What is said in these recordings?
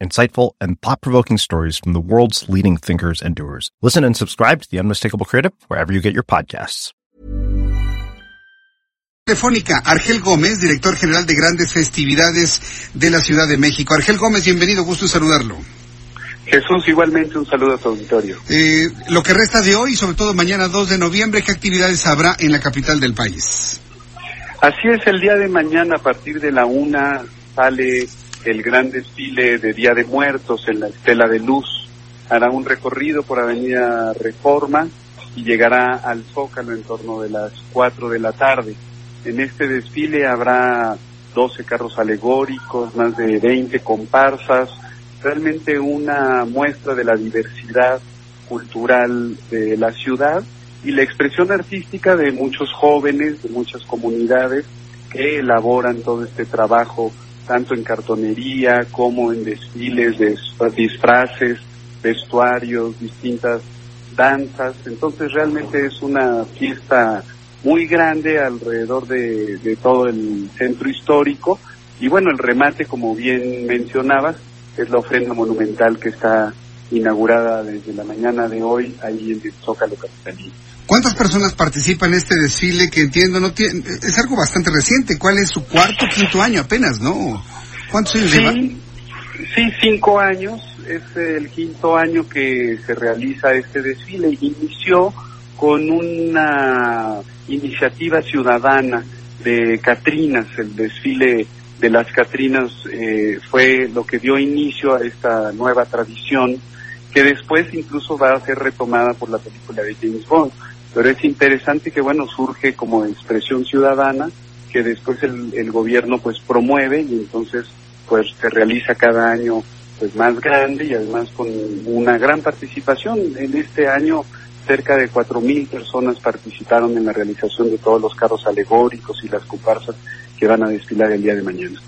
insightful, and thought provoking stories from the world's leading thinkers and doers. Listen and subscribe to The Unmistakable Creative wherever you get your podcasts. Telefónica, Argel Gómez, director general de grandes festividades de la Ciudad de México. Argel Gómez, bienvenido, gusto saludarlo. Jesús, igualmente un saludo a tu auditorio. Eh, lo que resta de hoy, sobre todo mañana 2 de noviembre, ¿qué actividades habrá en la capital del país? Así es, el día de mañana a partir de la una sale el gran desfile de Día de Muertos en la Estela de Luz. Hará un recorrido por Avenida Reforma y llegará al Zócalo en torno de las 4 de la tarde. En este desfile habrá 12 carros alegóricos, más de 20 comparsas, realmente una muestra de la diversidad cultural de la ciudad y la expresión artística de muchos jóvenes, de muchas comunidades que elaboran todo este trabajo, tanto en cartonería como en desfiles de disfraces, vestuarios, distintas danzas. Entonces realmente es una fiesta muy grande alrededor de, de todo el centro histórico. Y bueno, el remate, como bien mencionabas, es la ofrenda monumental que está inaugurada desde la mañana de hoy ahí en el Zócalo Capitalino. ¿Cuántas personas participan en este desfile que entiendo no tiene, es algo bastante reciente? ¿Cuál es su cuarto, quinto año apenas, no? ¿Cuántos años sí, lleva? Sí, cinco años. Es el quinto año que se realiza este desfile. Inició con una iniciativa ciudadana de Catrinas, el desfile de las Catrinas eh, fue lo que dio inicio a esta nueva tradición que después incluso va a ser retomada por la película de James Bond. Pero es interesante que, bueno, surge como expresión ciudadana que después el, el gobierno pues promueve y entonces pues se realiza cada año pues más grande y además con una gran participación. En este año cerca de cuatro mil personas participaron en la realización de todos los carros alegóricos y las comparsas que van a desfilar el día de mañana.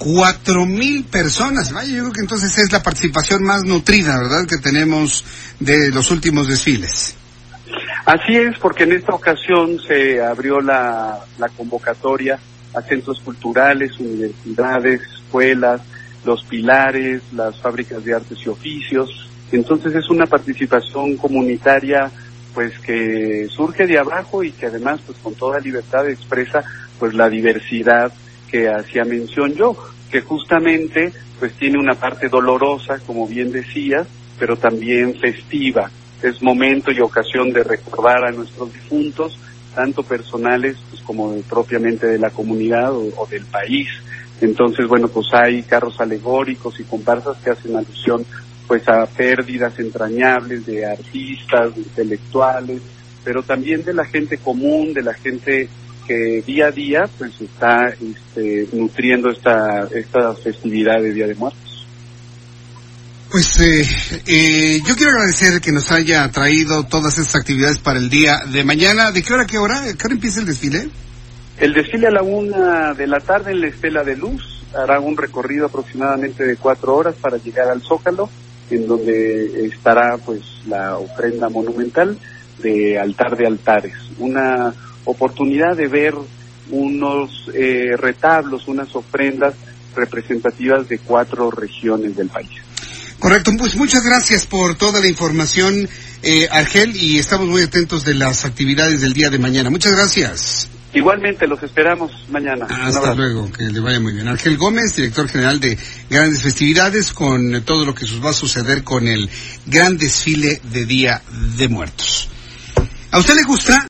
Cuatro mil personas, vaya, yo creo que entonces es la participación más nutrida, ¿verdad?, que tenemos de los últimos desfiles. Así es, porque en esta ocasión se abrió la, la convocatoria a centros culturales, universidades, escuelas, los pilares, las fábricas de artes y oficios. Entonces es una participación comunitaria pues que surge de abajo y que además pues con toda libertad expresa pues la diversidad que hacía mención yo, que justamente pues tiene una parte dolorosa, como bien decías, pero también festiva. Es momento y ocasión de recordar a nuestros difuntos, tanto personales pues, como de, propiamente de la comunidad o, del país. Entonces, bueno, pues hay carros alegóricos y comparsas que hacen alusión pues a pérdidas entrañables de artistas, intelectuales, pero también de la gente común, de la gente que día a día pues está este, nutriendo esta, esta festividad de Día de Muertos. Pues eh, eh, yo quiero agradecer que nos haya traído todas estas actividades para el día de mañana. ¿De qué hora, qué hora? ¿Qué hora empieza el desfile? El desfile a la una de la tarde en la Estela de Luz hará un recorrido aproximadamente de cuatro horas para llegar al Zócalo, en donde estará pues la ofrenda monumental de altar de altares, una oportunidad de ver unos eh, retablos, unas ofrendas representativas de cuatro regiones del país. Correcto, pues muchas gracias por toda la información, eh, Argel, y estamos muy atentos de las actividades del día de mañana. Muchas gracias. Igualmente, los esperamos mañana. Hasta luego, que le vaya muy bien. Argel Gómez, director general de Grandes Festividades, con todo lo que va a suceder con el gran desfile de Día de Muertos. ¿A usted le gusta?